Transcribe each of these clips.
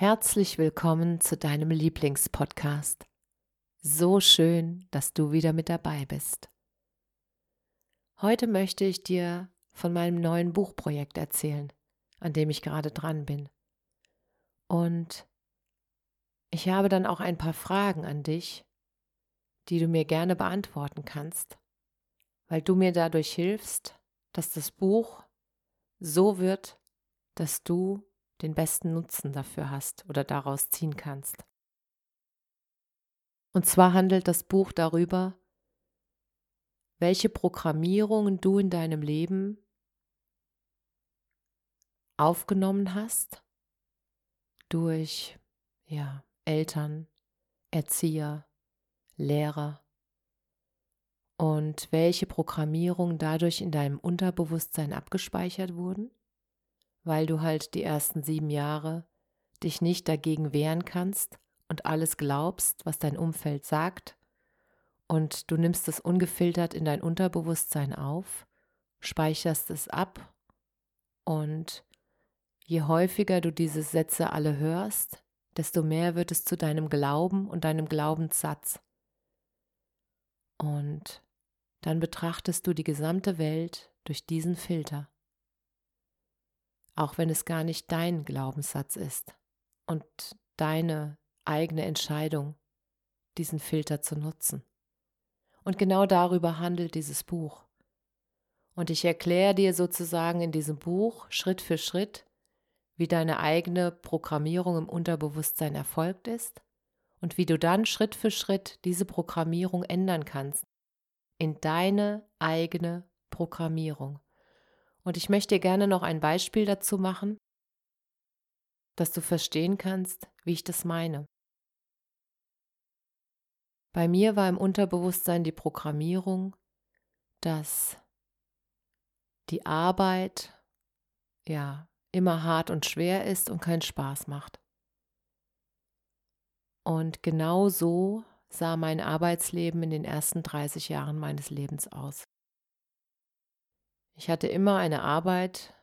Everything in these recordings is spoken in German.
Herzlich willkommen zu deinem Lieblingspodcast. So schön, dass du wieder mit dabei bist. Heute möchte ich dir von meinem neuen Buchprojekt erzählen, an dem ich gerade dran bin. Und ich habe dann auch ein paar Fragen an dich, die du mir gerne beantworten kannst, weil du mir dadurch hilfst, dass das Buch so wird, dass du den besten Nutzen dafür hast oder daraus ziehen kannst. Und zwar handelt das Buch darüber, welche Programmierungen du in deinem Leben aufgenommen hast durch ja, Eltern, Erzieher, Lehrer und welche Programmierungen dadurch in deinem Unterbewusstsein abgespeichert wurden weil du halt die ersten sieben Jahre dich nicht dagegen wehren kannst und alles glaubst, was dein Umfeld sagt, und du nimmst es ungefiltert in dein Unterbewusstsein auf, speicherst es ab und je häufiger du diese Sätze alle hörst, desto mehr wird es zu deinem Glauben und deinem Glaubenssatz. Und dann betrachtest du die gesamte Welt durch diesen Filter auch wenn es gar nicht dein Glaubenssatz ist und deine eigene Entscheidung, diesen Filter zu nutzen. Und genau darüber handelt dieses Buch. Und ich erkläre dir sozusagen in diesem Buch Schritt für Schritt, wie deine eigene Programmierung im Unterbewusstsein erfolgt ist und wie du dann Schritt für Schritt diese Programmierung ändern kannst in deine eigene Programmierung. Und ich möchte dir gerne noch ein Beispiel dazu machen, dass du verstehen kannst, wie ich das meine. Bei mir war im Unterbewusstsein die Programmierung, dass die Arbeit ja immer hart und schwer ist und keinen Spaß macht. Und genau so sah mein Arbeitsleben in den ersten 30 Jahren meines Lebens aus. Ich hatte immer eine Arbeit,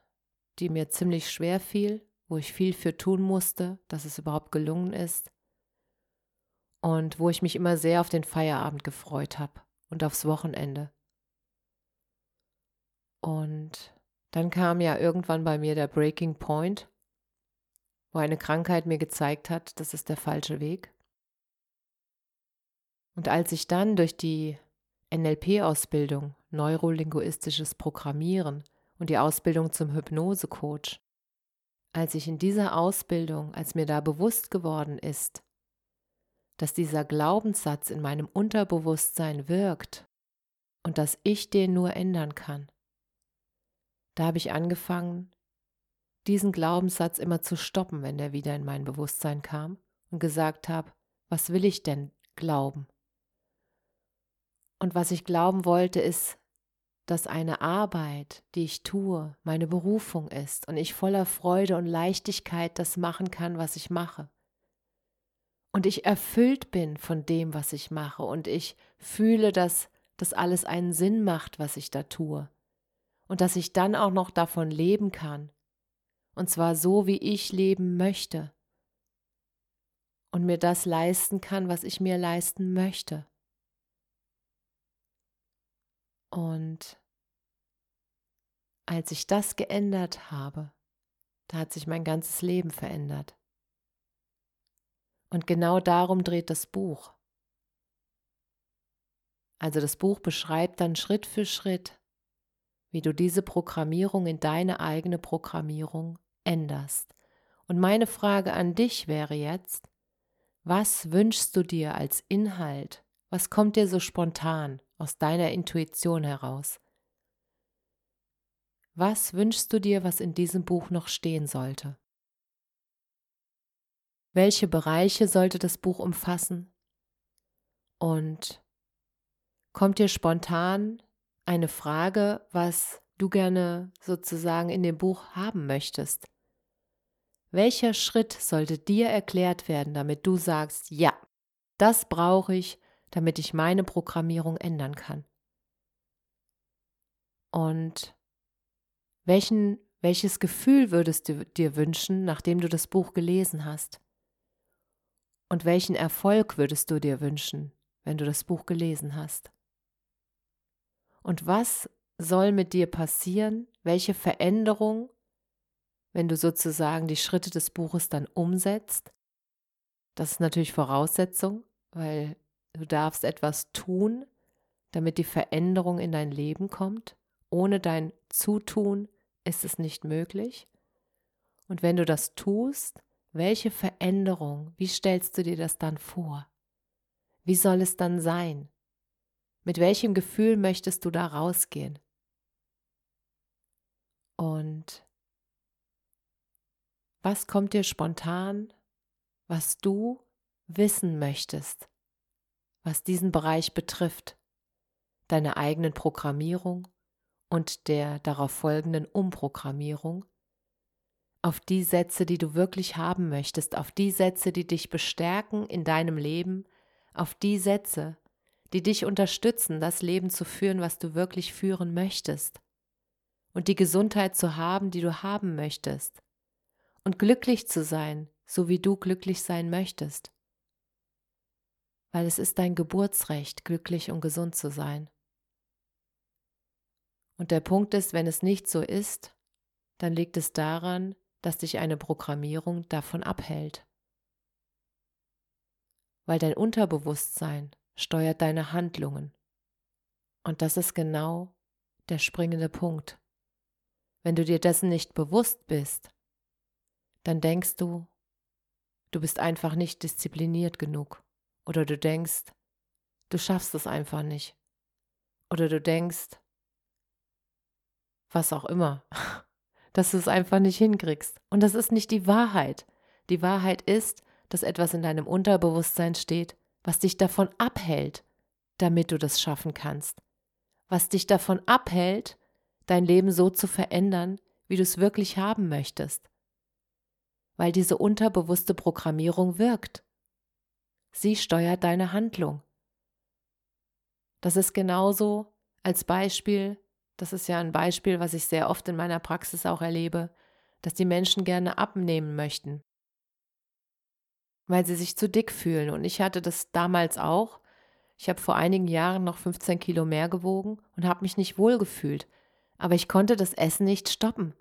die mir ziemlich schwer fiel, wo ich viel für tun musste, dass es überhaupt gelungen ist und wo ich mich immer sehr auf den Feierabend gefreut habe und aufs Wochenende. Und dann kam ja irgendwann bei mir der Breaking Point, wo eine Krankheit mir gezeigt hat, das ist der falsche Weg. Und als ich dann durch die NLP-Ausbildung, neurolinguistisches Programmieren und die Ausbildung zum Hypnosecoach. Als ich in dieser Ausbildung, als mir da bewusst geworden ist, dass dieser Glaubenssatz in meinem Unterbewusstsein wirkt und dass ich den nur ändern kann, da habe ich angefangen, diesen Glaubenssatz immer zu stoppen, wenn der wieder in mein Bewusstsein kam und gesagt habe, was will ich denn glauben? Und was ich glauben wollte, ist, dass eine Arbeit, die ich tue, meine Berufung ist und ich voller Freude und Leichtigkeit das machen kann, was ich mache. Und ich erfüllt bin von dem, was ich mache und ich fühle, dass das alles einen Sinn macht, was ich da tue. Und dass ich dann auch noch davon leben kann. Und zwar so, wie ich leben möchte. Und mir das leisten kann, was ich mir leisten möchte. Und als ich das geändert habe, da hat sich mein ganzes Leben verändert. Und genau darum dreht das Buch. Also das Buch beschreibt dann Schritt für Schritt, wie du diese Programmierung in deine eigene Programmierung änderst. Und meine Frage an dich wäre jetzt, Was wünschst du dir als Inhalt? Was kommt dir so spontan aus deiner Intuition heraus? Was wünschst du dir, was in diesem Buch noch stehen sollte? Welche Bereiche sollte das Buch umfassen? Und kommt dir spontan eine Frage, was du gerne sozusagen in dem Buch haben möchtest? Welcher Schritt sollte dir erklärt werden, damit du sagst, ja, das brauche ich, damit ich meine Programmierung ändern kann? Und welchen, welches Gefühl würdest du dir wünschen, nachdem du das Buch gelesen hast? Und welchen Erfolg würdest du dir wünschen, wenn du das Buch gelesen hast? Und was soll mit dir passieren? Welche Veränderung, wenn du sozusagen die Schritte des Buches dann umsetzt? Das ist natürlich Voraussetzung, weil du darfst etwas tun, damit die Veränderung in dein Leben kommt. Ohne dein Zutun ist es nicht möglich. Und wenn du das tust, welche Veränderung, wie stellst du dir das dann vor? Wie soll es dann sein? Mit welchem Gefühl möchtest du da rausgehen? Und was kommt dir spontan, was du wissen möchtest, was diesen Bereich betrifft, deine eigenen Programmierung, und der darauf folgenden Umprogrammierung auf die Sätze, die du wirklich haben möchtest, auf die Sätze, die dich bestärken in deinem Leben, auf die Sätze, die dich unterstützen, das Leben zu führen, was du wirklich führen möchtest und die Gesundheit zu haben, die du haben möchtest und glücklich zu sein, so wie du glücklich sein möchtest. Weil es ist dein Geburtsrecht, glücklich und gesund zu sein. Und der Punkt ist, wenn es nicht so ist, dann liegt es daran, dass dich eine Programmierung davon abhält. Weil dein Unterbewusstsein steuert deine Handlungen. Und das ist genau der springende Punkt. Wenn du dir dessen nicht bewusst bist, dann denkst du, du bist einfach nicht diszipliniert genug. Oder du denkst, du schaffst es einfach nicht. Oder du denkst, was auch immer, dass du es einfach nicht hinkriegst. Und das ist nicht die Wahrheit. Die Wahrheit ist, dass etwas in deinem Unterbewusstsein steht, was dich davon abhält, damit du das schaffen kannst. Was dich davon abhält, dein Leben so zu verändern, wie du es wirklich haben möchtest. Weil diese unterbewusste Programmierung wirkt. Sie steuert deine Handlung. Das ist genauso als Beispiel, das ist ja ein Beispiel, was ich sehr oft in meiner Praxis auch erlebe, dass die Menschen gerne abnehmen möchten, weil sie sich zu dick fühlen. Und ich hatte das damals auch. Ich habe vor einigen Jahren noch 15 Kilo mehr gewogen und habe mich nicht wohl gefühlt. Aber ich konnte das Essen nicht stoppen.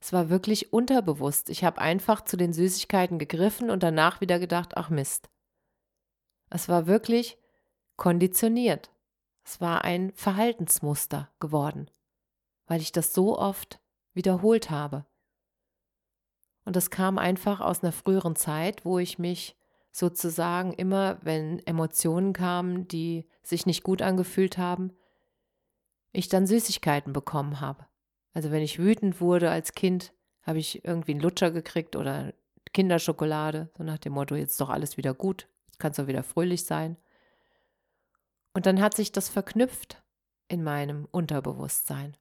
Es war wirklich unterbewusst. Ich habe einfach zu den Süßigkeiten gegriffen und danach wieder gedacht, ach Mist. Es war wirklich konditioniert. Es war ein Verhaltensmuster geworden, weil ich das so oft wiederholt habe. Und das kam einfach aus einer früheren Zeit, wo ich mich sozusagen immer, wenn Emotionen kamen, die sich nicht gut angefühlt haben, ich dann Süßigkeiten bekommen habe. Also wenn ich wütend wurde als Kind, habe ich irgendwie einen Lutscher gekriegt oder Kinderschokolade, so nach dem Motto, jetzt doch alles wieder gut, kannst du wieder fröhlich sein. Und dann hat sich das verknüpft in meinem Unterbewusstsein.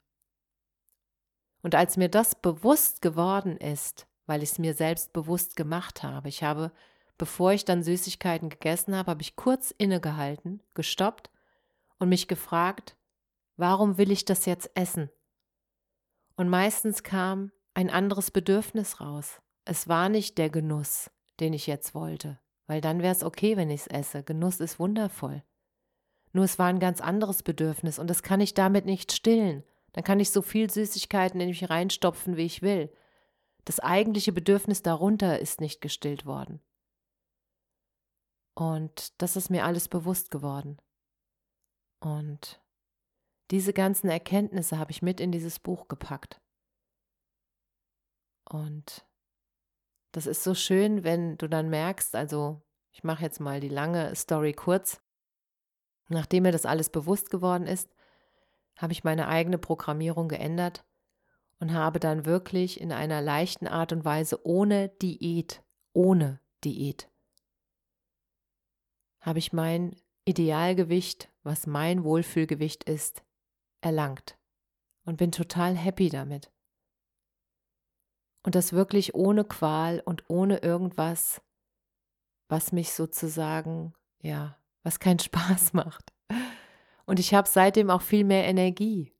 Und als mir das bewusst geworden ist, weil ich es mir selbst bewusst gemacht habe, ich habe, bevor ich dann Süßigkeiten gegessen habe, habe ich kurz innegehalten, gestoppt und mich gefragt, warum will ich das jetzt essen? Und meistens kam ein anderes Bedürfnis raus. Es war nicht der Genuss, den ich jetzt wollte, weil dann wäre es okay, wenn ich es esse. Genuss ist wundervoll. Nur es war ein ganz anderes Bedürfnis und das kann ich damit nicht stillen. Dann kann ich so viel Süßigkeiten in mich reinstopfen, wie ich will. Das eigentliche Bedürfnis darunter ist nicht gestillt worden. Und das ist mir alles bewusst geworden. Und diese ganzen Erkenntnisse habe ich mit in dieses Buch gepackt. Und das ist so schön, wenn du dann merkst, also Ich mache jetzt mal die lange Story kurz. Nachdem mir das alles bewusst geworden ist, habe ich meine eigene Programmierung geändert und habe dann wirklich in einer leichten Art und Weise ohne Diät, ohne Diät, habe ich mein Idealgewicht, was mein Wohlfühlgewicht ist, erlangt und bin total happy damit. Und das wirklich ohne Qual und ohne irgendwas, was mich sozusagen, ja, was keinen Spaß macht. Und ich habe seitdem auch viel mehr Energie.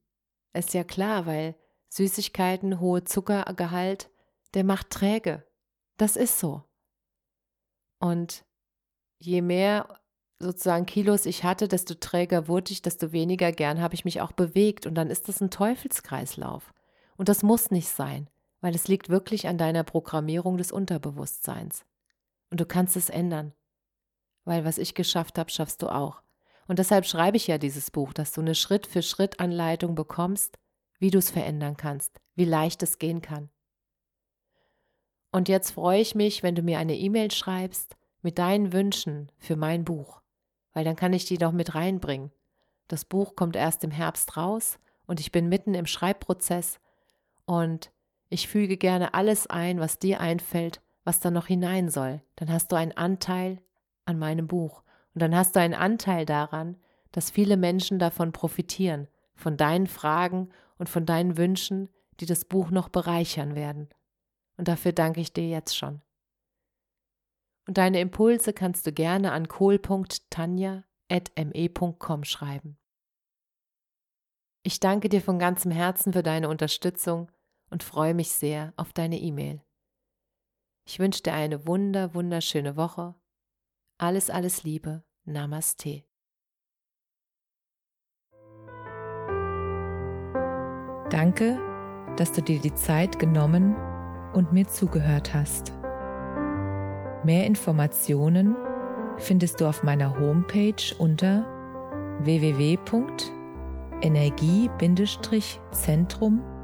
Ist ja klar, weil Süßigkeiten, hohe Zuckergehalt, der macht träge. Das ist so. Und je mehr sozusagen Kilos ich hatte, desto träger wurde ich, desto weniger gern habe ich mich auch bewegt. Und dann ist das ein Teufelskreislauf. Und das muss nicht sein, weil es liegt wirklich an deiner Programmierung des Unterbewusstseins. Und du kannst es ändern. Weil was ich geschafft habe, schaffst du auch. Und deshalb schreibe ich ja dieses Buch, dass du eine Schritt-für-Schritt-Anleitung bekommst, wie du es verändern kannst, wie leicht es gehen kann. Und jetzt freue ich mich, wenn du mir eine E-Mail schreibst mit deinen Wünschen für mein Buch, weil dann kann ich die doch mit reinbringen. Das Buch kommt erst im Herbst raus und ich bin mitten im Schreibprozess und ich füge gerne alles ein, was dir einfällt, was da noch hinein soll. Dann hast du einen Anteil an meinem Buch und dann hast du einen Anteil daran, dass viele Menschen davon profitieren, von deinen Fragen und von deinen Wünschen, die das Buch noch bereichern werden. Und dafür danke ich dir jetzt schon. Und deine Impulse kannst du gerne an kohl.tanja.me.com schreiben. Ich danke dir von ganzem Herzen für deine Unterstützung und freue mich sehr auf deine E-Mail. Ich wünsche dir eine wunder, wunderschöne Woche. Alles, alles Liebe. Namaste. Danke, dass du dir die Zeit genommen und mir zugehört hast. Mehr Informationen findest du auf meiner Homepage unter